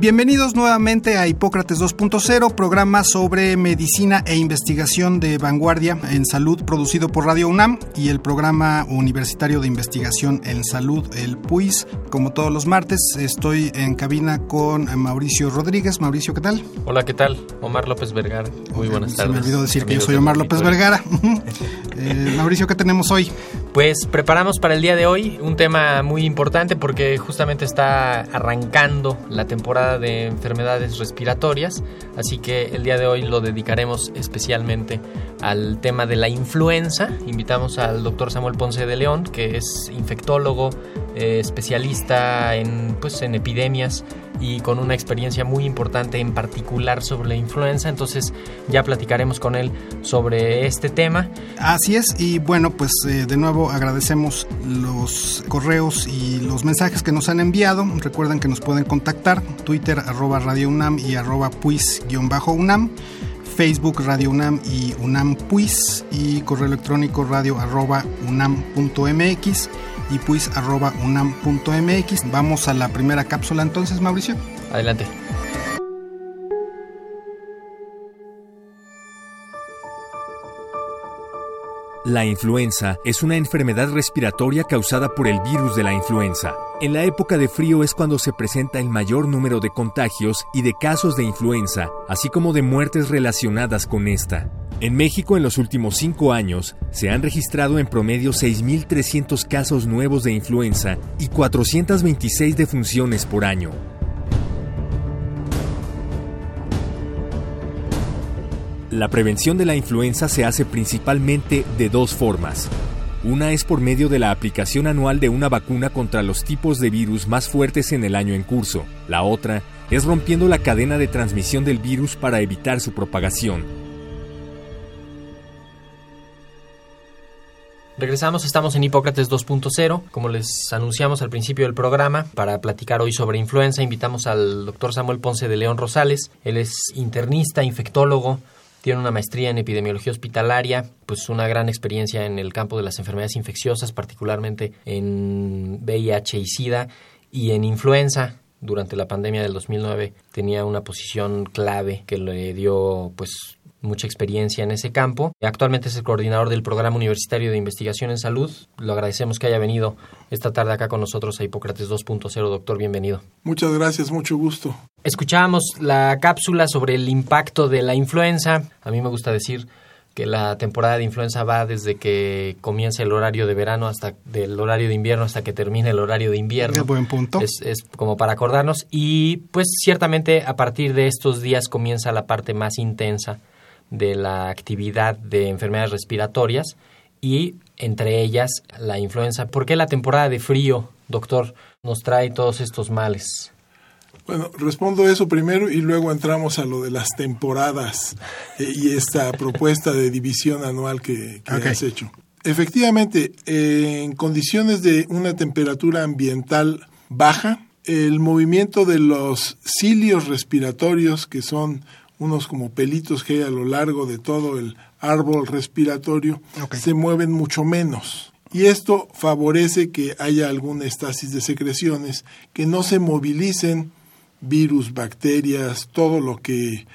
Bienvenidos nuevamente a Hipócrates 2.0, programa sobre medicina e investigación de vanguardia en salud producido por Radio UNAM y el programa universitario de investigación en salud, el PUIS. Como todos los martes, estoy en cabina con Mauricio Rodríguez. Mauricio, ¿qué tal? Hola, ¿qué tal? Omar López Vergara. Muy buenas Se tardes. me olvidó decir que yo soy Omar López. Vergara. Eh, Mauricio, ¿qué tenemos hoy? Pues preparamos para el día de hoy un tema muy importante porque justamente está arrancando la temporada de enfermedades respiratorias, así que el día de hoy lo dedicaremos especialmente al tema de la influenza. Invitamos al doctor Samuel Ponce de León, que es infectólogo, eh, especialista en, pues, en epidemias y con una experiencia muy importante en particular sobre la influenza, entonces ya platicaremos con él sobre este tema. Así es, y bueno, pues eh, de nuevo agradecemos los correos y los mensajes que nos han enviado. Recuerden que nos pueden contactar, Twitter arroba Radio UNAM y arroba puis-UNAM, Facebook Radio UNAM y UNAM Puis y correo electrónico radio arroba unam.mx y puis arroba unam.mx. Vamos a la primera cápsula entonces, Mauricio. Adelante. La influenza es una enfermedad respiratoria causada por el virus de la influenza. En la época de frío es cuando se presenta el mayor número de contagios y de casos de influenza, así como de muertes relacionadas con esta. En México en los últimos cinco años se han registrado en promedio 6.300 casos nuevos de influenza y 426 defunciones por año. La prevención de la influenza se hace principalmente de dos formas. Una es por medio de la aplicación anual de una vacuna contra los tipos de virus más fuertes en el año en curso. La otra es rompiendo la cadena de transmisión del virus para evitar su propagación. Regresamos, estamos en Hipócrates 2.0. Como les anunciamos al principio del programa, para platicar hoy sobre influenza, invitamos al doctor Samuel Ponce de León Rosales. Él es internista, infectólogo, tiene una maestría en epidemiología hospitalaria, pues una gran experiencia en el campo de las enfermedades infecciosas, particularmente en VIH y SIDA y en influenza. Durante la pandemia del 2009 tenía una posición clave que le dio pues mucha experiencia en ese campo. Actualmente es el coordinador del Programa Universitario de Investigación en Salud. Lo agradecemos que haya venido esta tarde acá con nosotros a Hipócrates 2.0. Doctor, bienvenido. Muchas gracias, mucho gusto. Escuchábamos la cápsula sobre el impacto de la influenza. A mí me gusta decir que la temporada de influenza va desde que comienza el horario de verano hasta del horario de invierno hasta que termine el horario de invierno. Qué buen punto. Es, es como para acordarnos y pues ciertamente a partir de estos días comienza la parte más intensa de la actividad de enfermedades respiratorias y entre ellas la influenza. ¿Por qué la temporada de frío, doctor, nos trae todos estos males? Bueno, respondo eso primero y luego entramos a lo de las temporadas eh, y esta propuesta de división anual que, has hecho. Efectivamente, eh, en condiciones de una temperatura ambiental baja, el movimiento de los cilios respiratorios, que son unos como pelitos que hay a lo largo de todo el árbol respiratorio, se mueven mucho menos. Y esto favorece que haya alguna estasis de secreciones, que no se movilicen virus, bacterias, todo lo que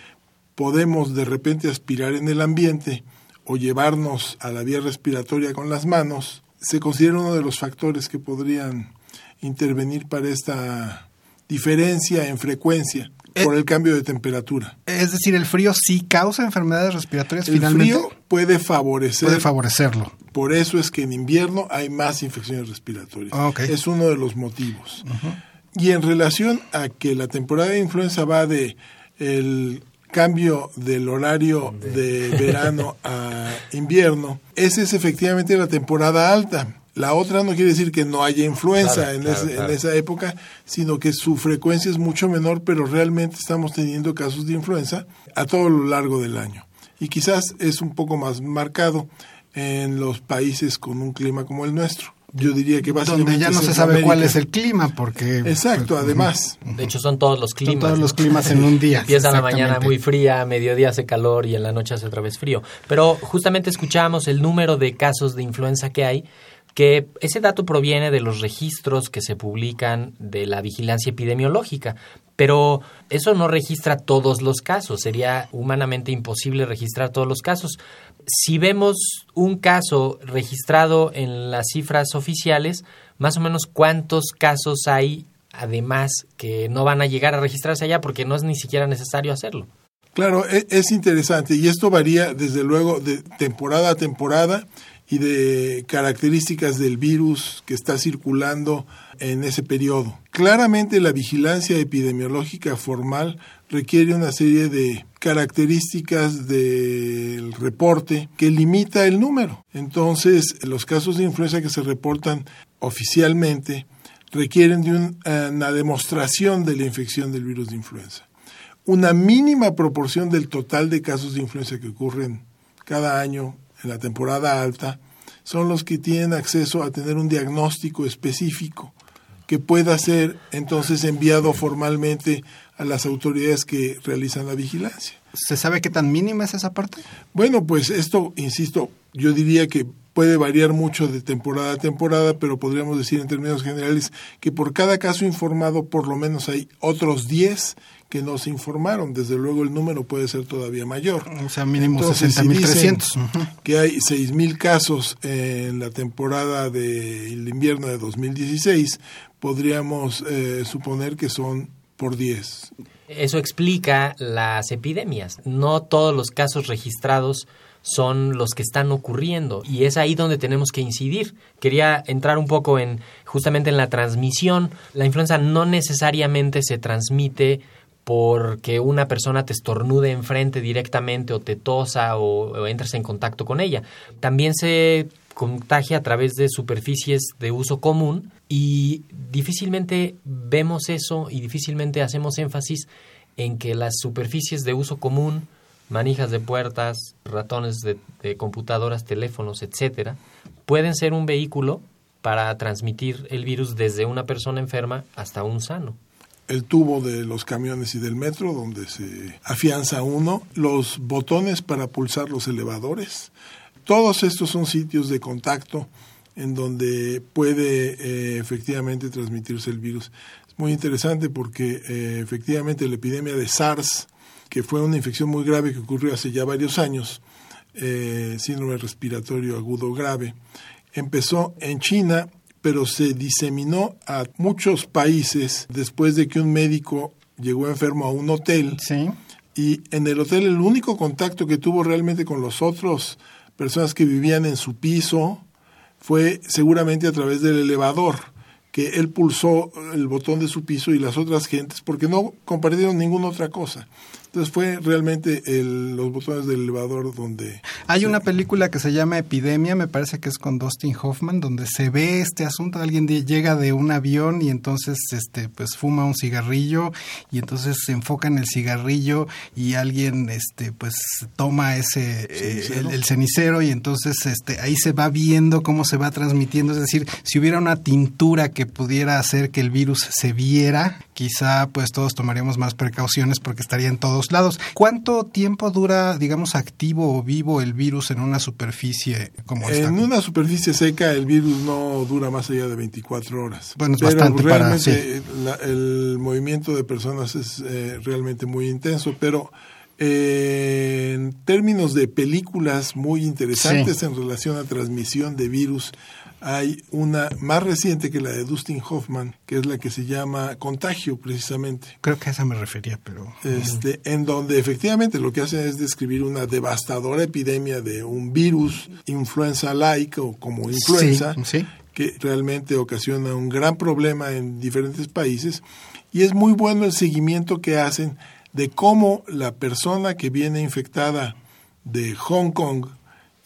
podemos de repente aspirar en el ambiente o llevarnos a la vía respiratoria con las manos, se considera uno de los factores que podrían intervenir para esta diferencia en frecuencia por el cambio de temperatura. Es decir, el frío sí causa enfermedades respiratorias El finalmente. frío puede favorecer puede favorecerlo. Por eso es que en invierno hay más infecciones respiratorias. Ah. Es uno de los motivos. Y en relación a que la temporada de influenza va de el cambio del horario de verano a invierno, esa es efectivamente la temporada alta. La otra no quiere decir que no haya influenza Claro, en, claro, ese- claro. en esa época, sino que su frecuencia es mucho menor, pero realmente estamos teniendo casos de influenza a todo lo largo del año. Y quizás es un poco más marcado en los países con un clima como el nuestro. Yo diría que básicamente Donde ya no se sabe cuál es el clima, porque... Exacto, pues, además. De hecho, son todos los climas. Son todos los climas en un día. Empieza la mañana muy fría, a mediodía hace calor y en la noche hace otra vez frío. Pero justamente escuchábamos el número de casos de influenza que hay, que ese dato proviene de los registros que se publican de la vigilancia epidemiológica. Pero eso no registra todos los casos, sería humanamente imposible registrar todos los casos. Si vemos un caso registrado en las cifras oficiales, más o menos cuántos casos hay además que no van a llegar a registrarse allá porque no es ni siquiera necesario hacerlo. Claro, e- es interesante y esto varía desde luego de temporada a temporada y de características del virus que está circulando en ese periodo. Claramente la vigilancia epidemiológica formal requiere una serie de características del reporte que limita el número. Entonces, los casos de influenza que se reportan oficialmente requieren de eh, una demostración de la infección del virus de influenza. Una mínima proporción del total de casos de influenza que ocurren cada año en la temporada alta son los que tienen acceso a tener un diagnóstico específico que pueda ser entonces enviado formalmente a las autoridades que realizan la vigilancia. ¿Se sabe qué tan mínima es esa parte? Bueno, pues esto, insisto, yo diría que puede variar mucho de temporada a temporada, pero podríamos decir en términos generales que por cada caso informado por lo menos hay otros 10 que no se informaron. Desde luego el número puede ser todavía mayor. O sea, mínimo Entonces, si 60.300. dicen Ujú. que hay 6.000 casos en la temporada del invierno de 2016, podríamos eh, suponer que son por 10. Eso explica las epidemias. No todos los casos registrados son los que están ocurriendo y es ahí donde tenemos que incidir. Quería entrar un poco en justamente en la transmisión. La influenza no necesariamente se transmite porque una persona te estornude enfrente directamente o te tosa o, entres en contacto con ella. También se contagia a través de superficies de uso común y difícilmente vemos eso y difícilmente hacemos énfasis en que las superficies de uso común, manijas de puertas, ratones de, computadoras, teléfonos, etcétera, pueden ser un vehículo para transmitir el virus desde una persona enferma hasta un sano. el tubo de los camiones y del metro donde se afianza uno, los botones para pulsar los elevadores. Todos estos son sitios de contacto en donde puede eh, efectivamente transmitirse el virus. Es muy interesante porque eh, efectivamente la epidemia de SARS, que fue una infección muy grave que ocurrió hace ya varios años, eh, síndrome respiratorio agudo grave, empezó en China pero se diseminó a muchos países después de que un médico llegó enfermo a un hotel Sí. y en el hotel el único contacto que tuvo realmente con los otros personas que vivían en su piso fue seguramente a través del elevador que él pulsó el botón de su piso y las otras gentes porque no compartieron ninguna otra cosa. Entonces fue realmente el- los botones del elevador donde Hay una película que se llama Epidemia, me parece que es con Dustin Hoffman, donde se ve este asunto. Alguien de- llega de un avión y entonces este pues fuma un cigarrillo y entonces se enfoca en el cigarrillo y alguien este pues toma ese eh, Cenicero. el, el cenicero y entonces este ahí se va viendo cómo se va transmitiendo. Es decir, si hubiera una tintura que pudiera hacer que el virus se viera, quizá pues todos tomaríamos más precauciones porque estaría en lados. ¿Cuánto tiempo dura, digamos, activo o vivo el virus en una superficie como esta? En una superficie seca el virus no dura más allá de 24 horas. Bueno, es Pero bastante para- realmente la- el movimiento de personas es eh, realmente muy intenso, pero eh, en términos de películas muy interesantes en relación a transmisión de virus, hay una más reciente que la de Dustin Hoffman, que es la que se llama Contagio precisamente. Creo que a esa me refería, pero... Este, en donde efectivamente lo que hacen es describir una devastadora epidemia de un virus influenza-like o como influenza, Sí, sí. que realmente ocasiona un gran problema en diferentes países. Y es muy bueno el seguimiento que hacen de cómo la persona que viene infectada de Hong Kong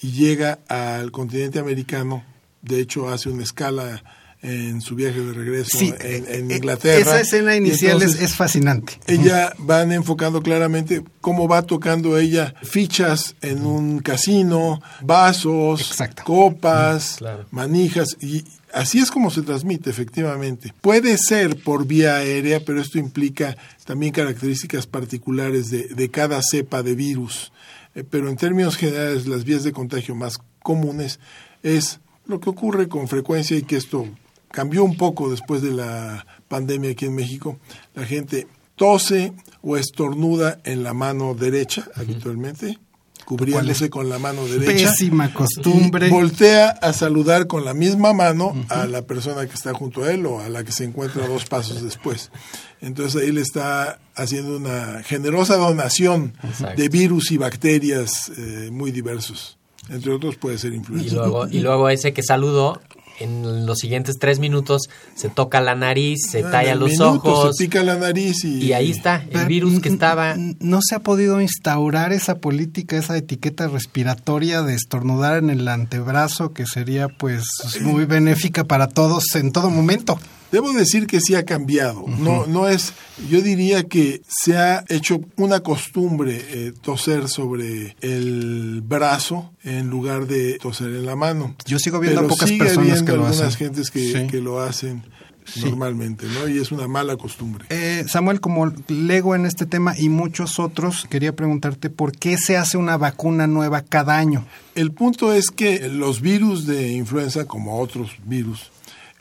y llega al continente americano, de hecho hace una escala en su viaje de regreso Sí, en, eh, en eh, Inglaterra. Esa escena inicial es, es fascinante. Ella van enfocando claramente cómo va tocando ella fichas en un casino, vasos, Exacto. copas, Claro. manijas y así es como se transmite efectivamente. Puede ser por vía aérea, pero esto implica también características particulares de, de cada cepa de virus. Eh, pero en términos generales las vías de contagio más comunes es lo que ocurre con frecuencia y que esto cambió un poco después de la pandemia aquí en México. La gente tose o estornuda en la mano derecha habitualmente, cubriéndose con la mano derecha. Pésima costumbre. Voltea a saludar con la misma mano a la persona que está junto a él o a la que se encuentra dos pasos después. Entonces ahí le está haciendo una generosa donación Exacto. de virus y bacterias eh, muy diversos. Entre otros puede ser Y influenza. luego, y luego ese que saludó, en los siguientes tres minutos se toca la nariz, se Ah, talla los minuto ojos. Se pica la nariz y, Y ahí está, el Pero, virus que estaba... No se ha podido instaurar esa política, esa etiqueta respiratoria de estornudar en el antebrazo, que sería pues muy benéfica para todos en todo momento. Debo decir que sí ha cambiado. No, no es. Yo diría que se ha hecho una costumbre eh, toser sobre el brazo en lugar de toser en la mano. Yo sigo viendo Pero a pocas sigue personas que lo algunas hacen. gentes que, Sí. que lo hacen Sí. normalmente, ¿no? Y es una mala costumbre. Eh, Samuel, como lego en este tema y muchos otros, quería preguntarte por qué se hace una vacuna nueva cada año. El punto es que los virus de influenza, como otros virus,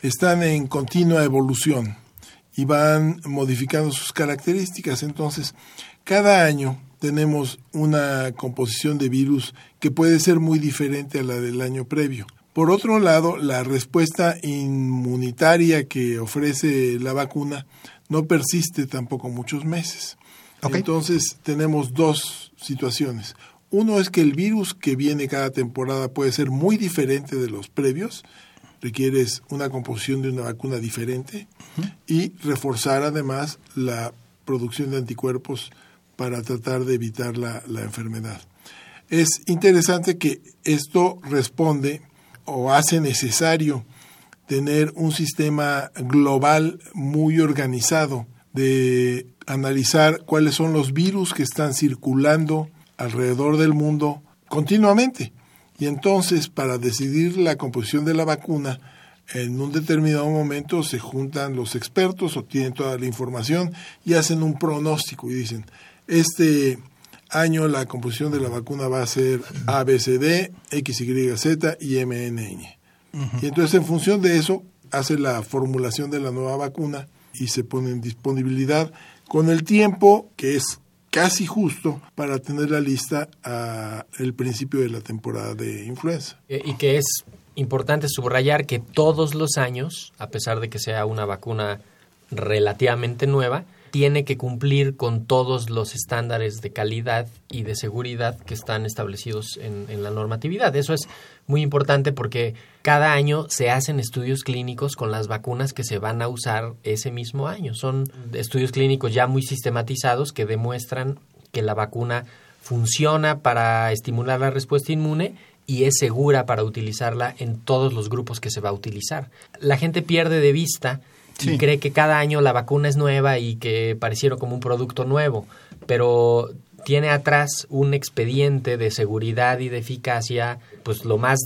están en continua evolución y van modificando sus características. Entonces, cada año tenemos una composición de virus que puede ser muy diferente a la del año previo. Por otro lado, la respuesta inmunitaria que ofrece la vacuna no persiste tampoco muchos meses. Entonces, tenemos dos situaciones. Uno es que el virus que viene cada temporada puede ser muy diferente de los previos, requieres una composición de una vacuna diferente y reforzar además la producción de anticuerpos para tratar de evitar la, la enfermedad. Es interesante que esto responde o hace necesario tener un sistema global muy organizado de analizar cuáles son los virus que están circulando alrededor del mundo continuamente. Y entonces, para decidir la composición de la vacuna, en un determinado momento se juntan los expertos, obtienen toda la información y hacen un pronóstico y dicen, este año la composición de la vacuna va a ser ABCD, XYZ y MNN. Y entonces en función de eso hace la formulación de la nueva vacuna y se pone en disponibilidad con el tiempo que es casi justo para tenerla lista a el principio de la temporada de influenza. Eh, Y que es importante subrayar que todos los años, a pesar de que sea una vacuna relativamente nueva, tiene que cumplir con todos los estándares de calidad y de seguridad que están establecidos en, en la normatividad. Eso es muy importante porque cada año se hacen estudios clínicos con las vacunas que se van a usar ese mismo año. Son estudios clínicos ya muy sistematizados que demuestran que la vacuna funciona para estimular la respuesta inmune y es segura para utilizarla en todos los grupos que se va a utilizar. La gente pierde de vista y cree que cada año la vacuna es nueva y que pareciera como un producto nuevo, pero tiene atrás un expediente de seguridad y de eficacia pues lo más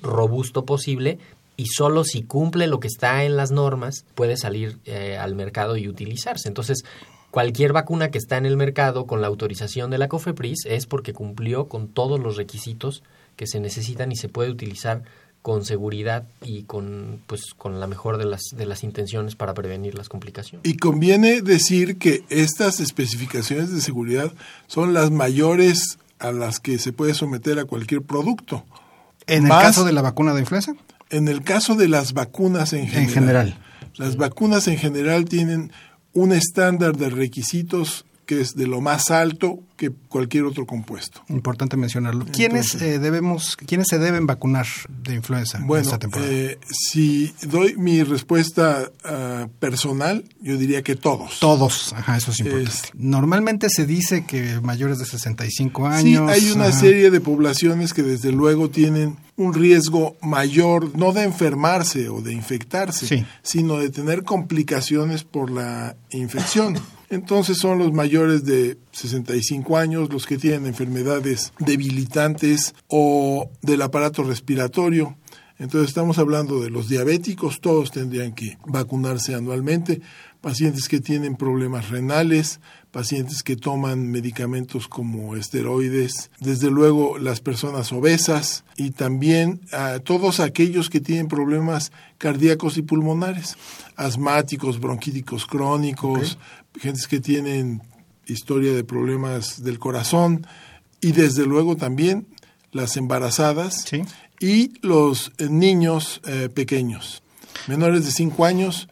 robusto posible y solo si cumple lo que está en las normas puede salir eh, al mercado y utilizarse. Entonces, cualquier vacuna que está en el mercado con la autorización de la COFEPRIS es porque cumplió con todos los requisitos que se necesitan y se puede utilizar con seguridad y con pues con la mejor de las de las intenciones para prevenir las complicaciones. Y conviene decir que estas especificaciones de seguridad son las mayores a las que se puede someter a cualquier producto. En el caso de la vacuna de influenza, En el caso de las vacunas en general, en general. las vacunas en general tienen un estándar de requisitos que es de lo más alto que cualquier otro compuesto. Importante mencionarlo. ¿Quiénes Entonces- eh, debemos, quiénes se deben vacunar de influenza Bueno, esta temporada? eh, si doy mi respuesta ah, personal, yo diría que todos. Todos, ajá, eso es importante. Es- Normalmente se dice que mayores de 65 Sí, años. hay una ajá. serie de poblaciones que desde luego tienen un riesgo mayor, no de enfermarse o de infectarse, Sí. sino de tener complicaciones por la infección. Entonces son los mayores de 65 años, los que tienen enfermedades debilitantes o del aparato respiratorio. Entonces estamos hablando de los diabéticos, todos tendrían que vacunarse anualmente, pacientes que tienen problemas renales, pacientes que toman medicamentos como esteroides, desde luego las personas obesas y también a todos aquellos que tienen problemas cardíacos y pulmonares, asmáticos, bronquíticos crónicos, gentes que tienen historia de problemas del corazón y desde luego también las embarazadas Sí. Y los eh, niños eh, pequeños, menores de 5 años,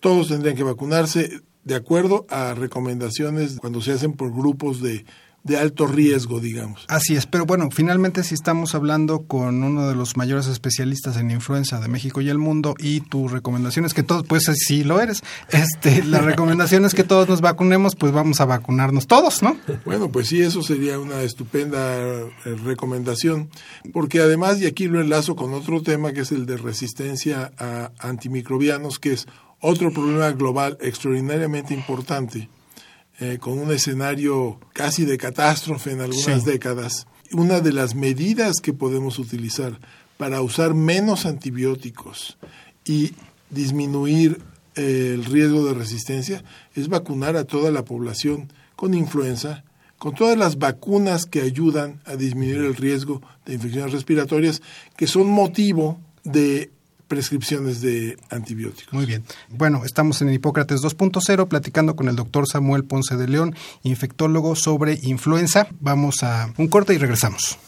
todos tendrían que vacunarse de acuerdo a recomendaciones cuando se hacen por grupos de, de alto riesgo, digamos. Así es, pero bueno, finalmente si estamos hablando con uno de los mayores especialistas en influenza de México y el mundo y tu recomendación es que todos, pues sí lo eres, este, la recomendación es que todos nos vacunemos, pues vamos a vacunarnos todos, ¿no? Bueno, pues sí, eso sería una estupenda eh, recomendación, porque además, y aquí lo enlazo con otro tema que es el de resistencia a antimicrobianos, que es otro problema global extraordinariamente importante, eh, con un escenario casi de catástrofe en algunas Sí. décadas. Una de las medidas que podemos utilizar para usar menos antibióticos y disminuir eh, el riesgo de resistencia es vacunar a toda la población con influenza, con todas las vacunas que ayudan a disminuir el riesgo de infecciones respiratorias, que son motivo de prescripciones de antibióticos. Muy bien. Bueno, estamos en Hipócrates 2.0 platicando con el doctor Samuel Ponce de León, infectólogo sobre influenza. Vamos a un corte y regresamos.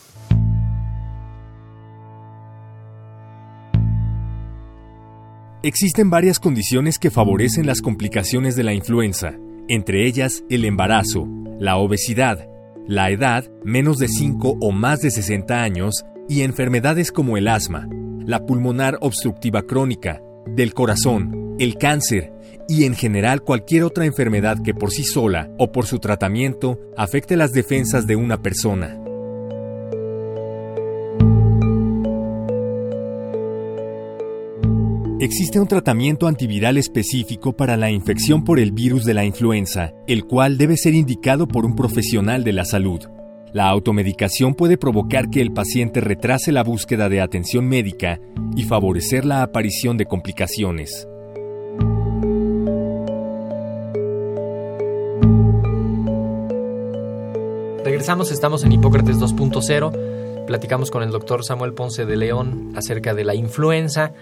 Existen varias condiciones que favorecen las complicaciones de la influenza, entre ellas el embarazo, la obesidad, la edad, menos de 5 o más de 60 años, y enfermedades como el asma, la pulmonar obstructiva crónica, del corazón, el cáncer y en general cualquier otra enfermedad que por sí sola o por su tratamiento afecte las defensas de una persona. Existe un tratamiento antiviral específico para la infección por el virus de la influenza, el cual debe ser indicado por un profesional de la salud. La automedicación puede provocar que el paciente retrase la búsqueda de atención médica y favorecer la aparición de complicaciones. Regresamos, estamos en Hipócrates 2.0. Platicamos con el doctor Samuel Ponce de León acerca de la influenza.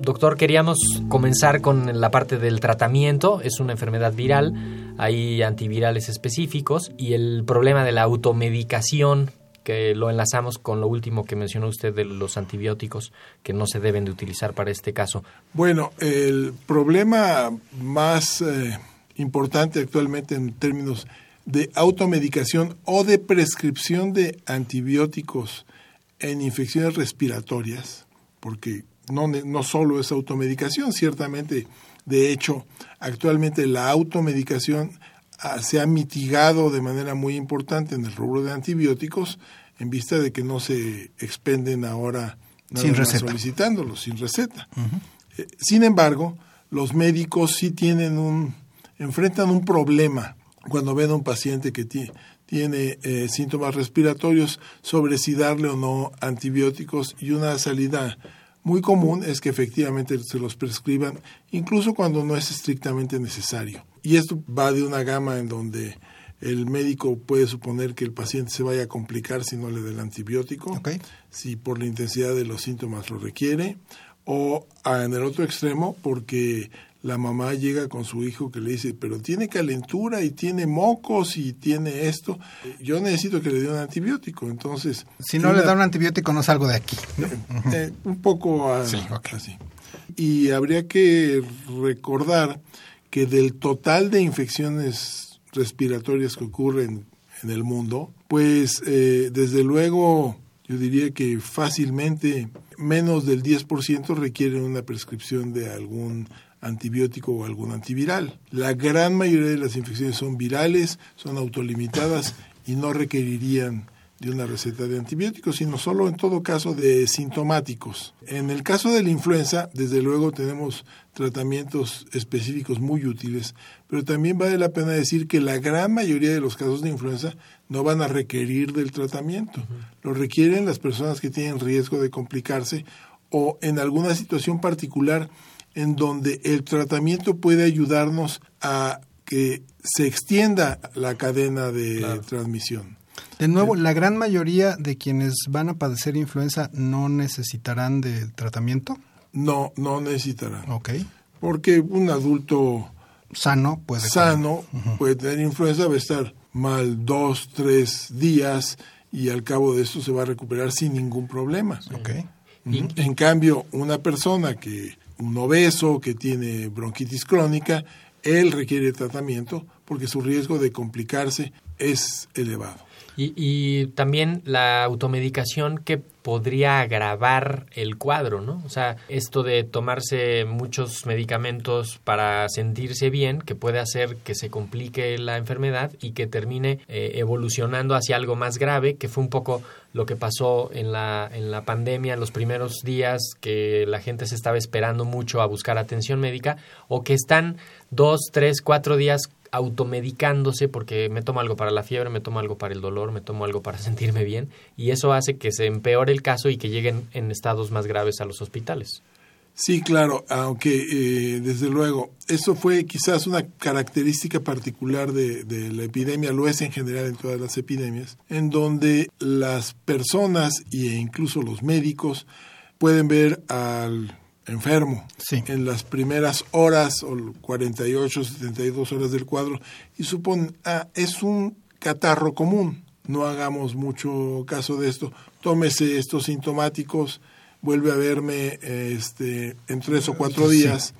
Doctor, queríamos comenzar con la parte del tratamiento. Es una enfermedad viral, hay antivirales específicos y el problema de la automedicación, que lo enlazamos con lo último que mencionó usted de los antibióticos que no se deben de utilizar para este caso. Bueno, el problema más eh, importante actualmente en términos de automedicación o de prescripción de antibióticos en infecciones respiratorias, porque no, no solo es automedicación, ciertamente, de hecho, actualmente la automedicación ah, se ha mitigado de manera muy importante en el rubro de antibióticos en vista de que no se expenden ahora nada Sin receta. solicitándolos, sin receta. Eh, sin embargo, los médicos sí tienen un, enfrentan un problema cuando ven a un paciente que ti- tiene eh, síntomas respiratorios sobre si darle o no antibióticos y una salida muy común es que efectivamente se los prescriban incluso cuando no es estrictamente necesario. Y esto va de una gama en donde el médico puede suponer que el paciente se vaya a complicar si no le da el antibiótico, si por la intensidad de los síntomas lo requiere, o en el otro extremo porque la mamá llega con su hijo que le dice, pero tiene calentura y tiene mocos y tiene esto, yo necesito que le dé un antibiótico, entonces... Si no le da un antibiótico, no salgo de aquí. eh, un poco ah, Sí, así. Y habría que recordar que del total de infecciones respiratorias que ocurren en el mundo, pues eh, desde luego yo diría que fácilmente menos del 10% requieren una prescripción de algún antibiótico o algún antiviral. La gran mayoría de las infecciones son virales, son autolimitadas y no requerirían de una receta de antibióticos, sino solo en todo caso de sintomáticos. En el caso de la influenza, desde luego tenemos tratamientos específicos muy útiles, pero también vale la pena decir que la gran mayoría de los casos de influenza no van a requerir del tratamiento. Lo requieren las personas que tienen riesgo de complicarse o en alguna situación particular en donde el tratamiento puede ayudarnos a que se extienda la cadena de transmisión. De nuevo, la gran mayoría de quienes van a padecer influenza no necesitarán de tratamiento. No, no necesitarán. Ok. Porque un adulto sano puede sano puede tener influenza, va a estar mal dos, tres días y al cabo de esto se va a recuperar sin ningún problema. Okay. En cambio, una persona que un obeso que tiene bronquitis crónica, él requiere tratamiento porque su riesgo de complicarse es elevado. Y, también la automedicación que podría agravar el cuadro, ¿no? O sea, esto de tomarse muchos medicamentos para sentirse bien, que puede hacer que se complique la enfermedad y que termine eh, evolucionando hacia algo más grave, que fue un poco lo que pasó en la, en la pandemia, en los primeros días, que la gente se estaba esperando mucho a buscar atención médica, o que están dos, tres, cuatro días automedicándose porque me tomo algo para la fiebre, me tomo algo para el dolor, me tomo algo para sentirme bien y eso hace que se empeore el caso y que lleguen en estados más graves a los hospitales. Sí, claro, aunque eh, desde luego eso fue quizás una característica particular de, de, la epidemia, lo es en general en todas las epidemias, en donde las personas e incluso los médicos pueden ver al enfermo en las primeras horas o 48, 72 horas del cuadro y supone, ah, es un catarro común, no hagamos mucho caso de esto, tómese estos sintomáticos, vuelve a verme este, en tres o cuatro días.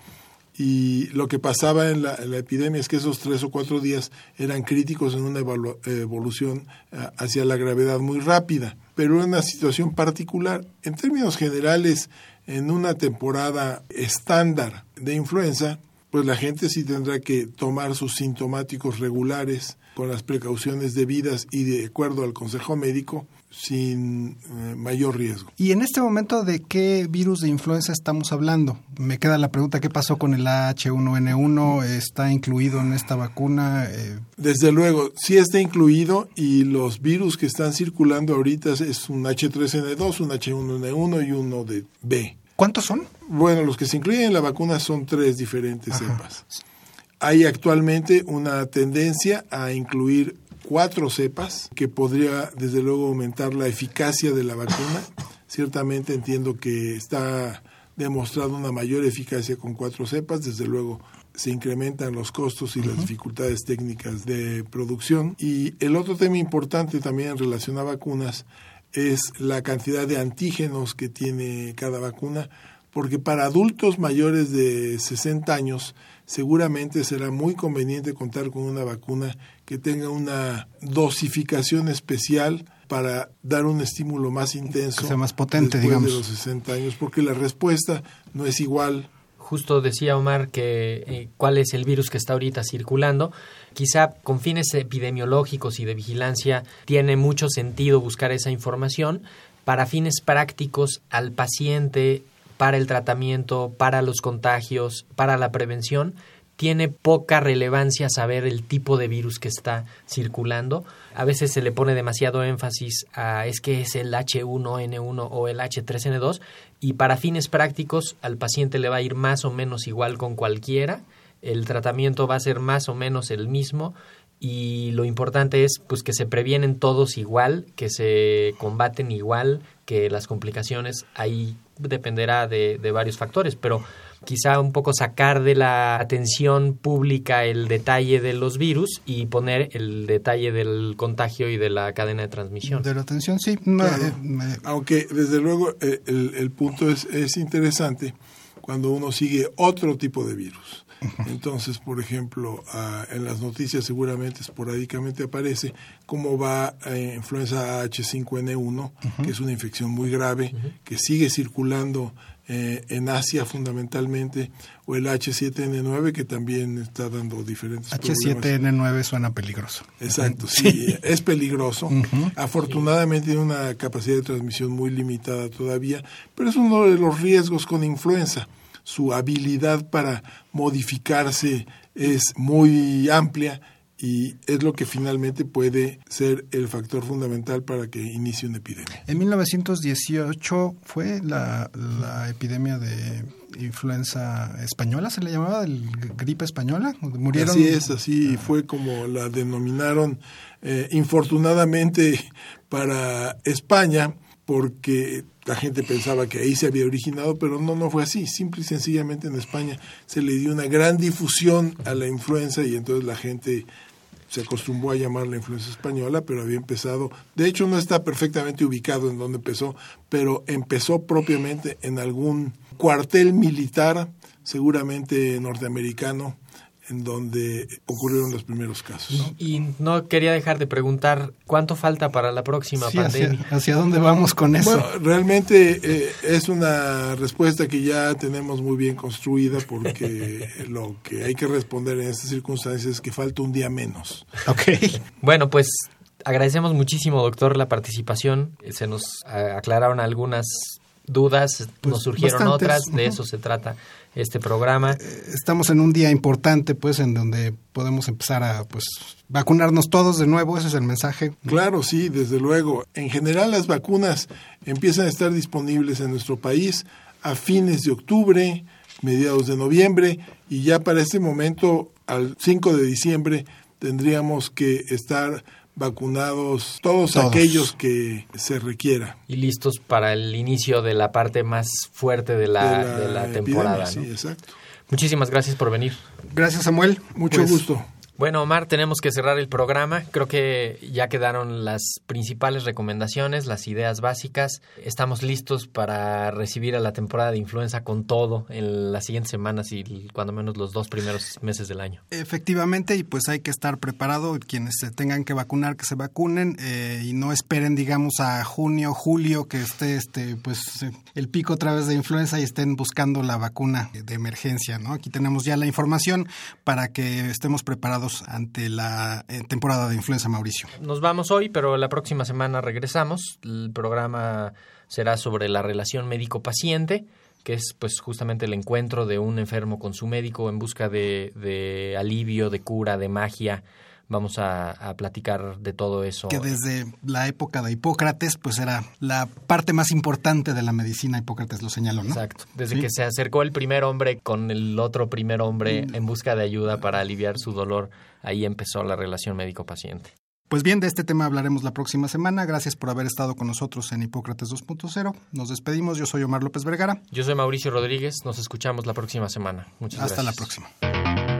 Y lo que pasaba en la, epidemia es que esos tres o cuatro días eran críticos en una evolución ah, hacia la gravedad muy rápida, pero era una situación particular. En términos generales, en una temporada estándar de influenza, pues la gente sí tendrá que tomar sus sintomáticos regulares con las precauciones debidas y de acuerdo al consejo médico sin eh, mayor riesgo. ¿Y en este momento de qué virus de influenza estamos hablando? Me queda la pregunta, ¿qué pasó con el H1N1? ¿Está incluido en esta vacuna? Eh, Desde luego, sí está incluido y los virus que están circulando ahorita es un H3N2, un H1N1 y uno de B. ¿Cuántos son? Bueno, los que se incluyen en la vacuna son tres diferentes cepas. Hay actualmente una tendencia a incluir cuatro cepas que podría desde luego aumentar la eficacia de la vacuna. Ciertamente entiendo que está demostrado una mayor eficacia con cuatro cepas, desde luego se incrementan los costos y las dificultades técnicas de producción. Y el otro tema importante también en relación a vacunas es la cantidad de antígenos que tiene cada vacuna, porque para adultos mayores de 60 años seguramente será muy conveniente contar con una vacuna que tenga una dosificación especial para dar un estímulo más intenso. Que sea más potente, digamos. de los 60 años, porque la respuesta no es igual. Justo decía Omar que eh, cuál es el virus que está ahorita circulando. Quizá con fines epidemiológicos y de vigilancia tiene mucho sentido buscar esa información. Para fines prácticos al paciente para el tratamiento, para los contagios, para la prevención, tiene poca relevancia saber el tipo de virus que está circulando. A veces se le pone demasiado énfasis a es que es el H1N1 o el H3N2 y para fines prácticos al paciente le va a ir más o menos igual con cualquiera, el tratamiento va a ser más o menos el mismo y lo importante es pues que se previenen todos igual, que se combaten igual, que las complicaciones ahí dependerá de, de, varios factores, pero quizá un poco sacar de la atención pública el detalle de los virus y poner el detalle del contagio y de la cadena de transmisión. De la atención, sí. Eh, Aunque desde luego eh, el, el punto es, es interesante cuando uno sigue otro tipo de virus. Entonces, por ejemplo, ah, en las noticias seguramente esporádicamente aparece cómo va eh, influenza H5N1, que es una infección muy grave, que sigue circulando eh, en Asia fundamentalmente, o el H7N9 que también está dando diferentes H7N9 suena peligroso. Exacto, sí, es peligroso. Afortunadamente tiene una capacidad de transmisión muy limitada todavía, pero es uno de los riesgos con influenza. Su habilidad para modificarse es muy amplia y es lo que finalmente puede ser el factor fundamental para que inicie una epidemia. En 1918 fue la, epidemia de influenza española, se le llamaba, el gripe española, murieron. Así es, así fue como la denominaron, eh, infortunadamente para España, porque la gente pensaba que ahí se había originado, pero no, no fue así. Simple y sencillamente en España se le dio una gran difusión a la influenza y entonces la gente se acostumbró a llamar la influenza española, pero había empezado, de hecho no está perfectamente ubicado en donde empezó, pero empezó propiamente en algún cuartel militar, seguramente norteamericano, en donde ocurrieron los primeros casos. Y, no quería dejar de preguntar cuánto falta para la próxima pandemia. Hacia, dónde vamos con eso? Bueno, realmente eh, es una respuesta que ya tenemos muy bien construida porque lo que hay que responder en estas circunstancias es que falta un día menos. Ok. Bueno, pues agradecemos muchísimo, doctor, la participación. Se nos aclararon algunas dudas, pues nos surgieron otras, de eso se trata este programa. Eh, estamos en un día importante, pues, en donde podemos empezar a, pues, vacunarnos todos de nuevo, ese es el mensaje. Claro, sí, desde luego. En general las vacunas empiezan a estar disponibles en nuestro país a fines de octubre, mediados de noviembre, y ya para este momento, al 5 de diciembre, tendríamos que estar vacunados todos, aquellos que se requiera. Y listos para el inicio de la parte más fuerte de la, de la, temporada. Sí, exacto. Muchísimas gracias por venir. Gracias, Samuel. Mucho pues, gusto. Bueno, Omar, tenemos que cerrar el programa. Creo que ya quedaron las principales recomendaciones, las ideas básicas. Estamos listos para recibir a la temporada de influenza con todo en las siguientes semanas y cuando menos los dos primeros meses del año. Efectivamente, y pues hay que estar preparado. Quienes se tengan que vacunar, que se vacunen eh, y no esperen, digamos, a junio, julio, que esté este, pues el pico otra vez de influenza y estén buscando la vacuna de emergencia. ¿no? Aquí tenemos ya la información para que estemos preparados ante la eh, temporada de influenza, Mauricio. Nos vamos hoy, pero la próxima semana regresamos. El programa será sobre la relación médico-paciente que es pues justamente el encuentro de un enfermo con su médico en busca de, de alivio, de cura, de magia vamos a, platicar de todo eso. Que desde la época de Hipócrates, pues era la parte más importante de la medicina, Hipócrates lo señaló, ¿no? Exacto. Desde que se acercó el primer hombre con el otro primer hombre en busca de ayuda para aliviar su dolor, ahí empezó la relación médico-paciente. Pues bien, de este tema hablaremos la próxima semana. Gracias por haber estado con nosotros en Hipócrates 2.0. Nos despedimos. Yo soy Omar López Vergara. Yo soy Mauricio Rodríguez. Nos escuchamos la próxima semana. Muchas gracias. Hasta la próxima.